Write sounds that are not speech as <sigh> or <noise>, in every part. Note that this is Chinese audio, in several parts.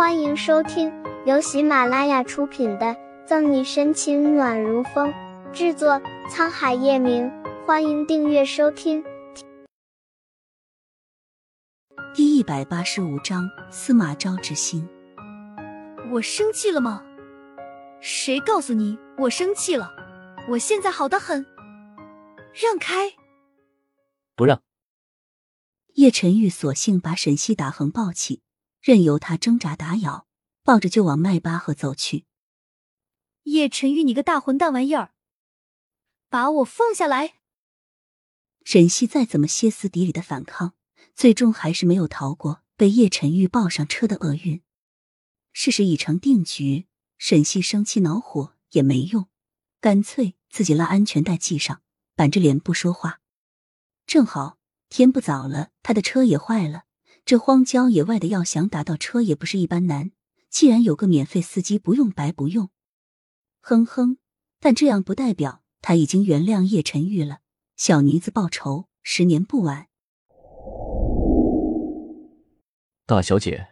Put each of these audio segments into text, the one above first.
欢迎收听由喜马拉雅出品的《赠你深情暖如风》，制作沧海夜明。欢迎订阅收听。第一百八十五章司马昭之心。我生气了吗？谁告诉你我生气了？我现在好的很。让开！不让。叶晨玉索性把沈西打横抱起，任由他挣扎打咬，抱着就往迈巴赫走去。叶晨玉，你个大混蛋玩意儿，把我放下来！沈西再怎么歇斯底里的反抗，最终还是没有逃过被叶晨玉抱上车的厄运。事实已成定局，沈西生气恼火也没用，干脆自己拉安全带系上，板着脸不说话。正好天不早了，他的车也坏了。这荒郊野外的，要想打到车也不是一般难。既然有个免费司机，不用白不用。哼哼，但这样不代表他已经原谅叶晨玉了。小妮子报仇，十年不晚。大小姐，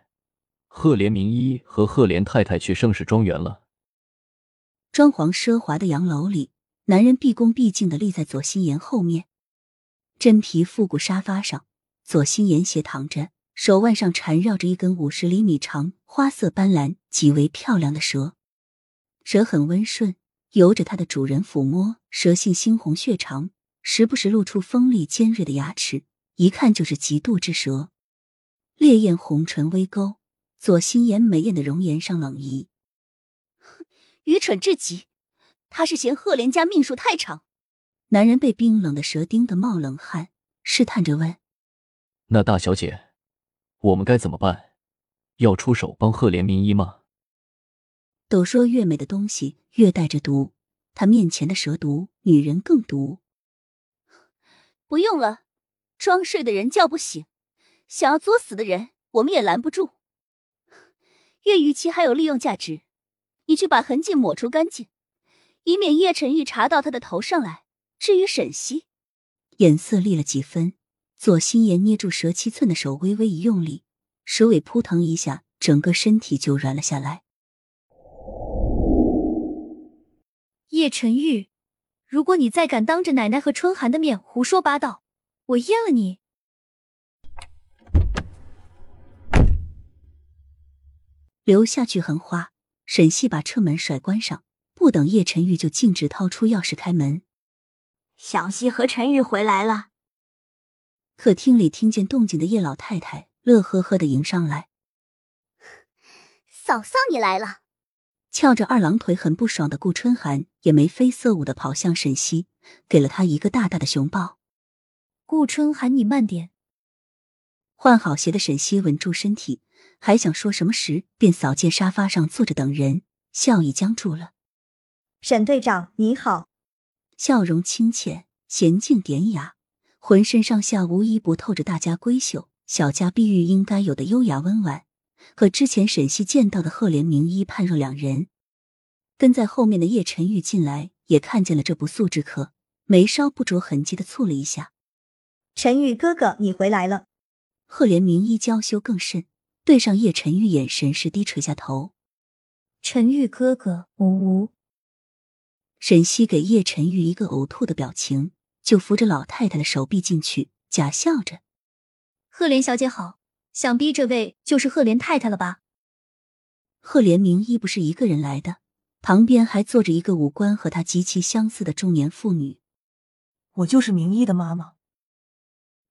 赫连明一和赫连太太去盛世庄园了。装潢奢华的洋楼里，男人毕恭毕敬的立在左心言后面。真皮复古沙发上，左心言斜躺着，手腕上缠绕着一根五十厘米长、花色斑斓、极为漂亮的蛇。蛇很温顺，由着它的主人抚摸，蛇性猩红血长，时不时露出锋利尖锐的牙齿，一看就是极度之蛇。烈焰红唇微勾，左心言美艳的容颜上冷意。愚蠢至极，他是嫌赫连家命数太长。男人被冰冷的蛇盯得冒冷汗，试探着问：“那大小姐，我们该怎么办？要出手帮赫连名医吗？”都说越美的东西越带着毒，他面前的蛇毒，女人更毒。不用了，装睡的人叫不醒，想要作死的人我们也拦不住。越狱期还有利用价值，你去把痕迹抹除干净，以免叶晨玉查到他的头上来。至于沈西，眼色厉了几分。左心言捏住蛇七寸的手，微微一用力，蛇尾扑腾一下，整个身体就软了下来。叶晨玉，如果你再敢当着奶奶和春寒的面胡说八道，我阉了你！留下句横话，沈西把车门甩关上，不等叶晨玉，就径直掏出钥匙开门。小西和陈玉回来了。客厅里听见动静的叶老太太乐呵呵的迎上来：“ <laughs> 嫂嫂，你来了。”翘着二郎腿很不爽的顾春寒也眉飞色舞的跑向沈西，给了他一个大大的熊抱。顾春寒，你慢点。换好鞋的沈西稳住身体，还想说什么时，便扫见沙发上坐着等人，笑意僵住了。沈队长，你好。笑容清浅，娴静典雅，浑身上下无一不透着大家闺秀、小家碧玉应该有的优雅温婉，和之前沈西见到的赫连名医判若两人。跟在后面的叶晨玉进来，也看见了这不速之客，眉梢不着痕迹的蹙了一下。陈玉哥哥，你回来了。赫连名医娇羞更甚，对上叶晨玉，眼神时低垂下头。陈玉哥哥，呜呜。沈西给叶晨玉一个呕吐的表情，就扶着老太太的手臂进去，假笑着：“赫连小姐好，想必这位就是赫连太太了吧？”赫连名医不是一个人来的，旁边还坐着一个五官和他极其相似的中年妇女。我就是名医的妈妈。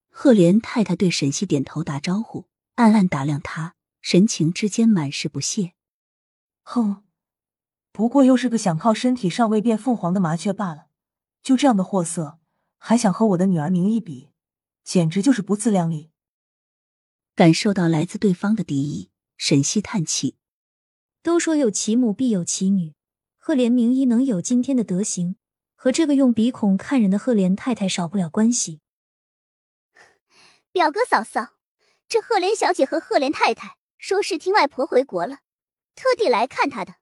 赫连太太对沈西点头打招呼，暗暗打量他，神情之间满是不屑。哼。不过又是个想靠身体尚未变凤凰的麻雀罢了，就这样的货色，还想和我的女儿名医比，简直就是不自量力。感受到来自对方的敌意，沈西叹气：“都说有其母必有其女，赫连名医能有今天的德行，和这个用鼻孔看人的赫连太太少不了关系。”表哥嫂嫂，这赫连小姐和赫连太太说是听外婆回国了，特地来看她的。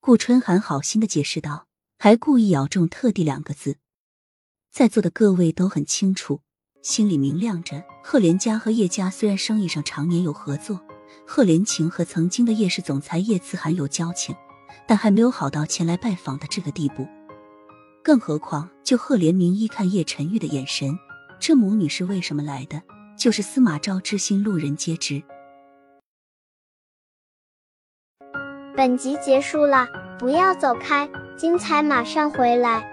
顾春寒好心的解释道，还故意咬中“特地”两个字。在座的各位都很清楚，心里明亮着。赫连家和叶家虽然生意上常年有合作，赫连晴和曾经的叶氏总裁叶慈涵有交情，但还没有好到前来拜访的这个地步。更何况，就赫连明一看叶晨玉的眼神，这母女是为什么来的？就是司马昭之心，路人皆知。本集结束了，不要走开，精彩马上回来。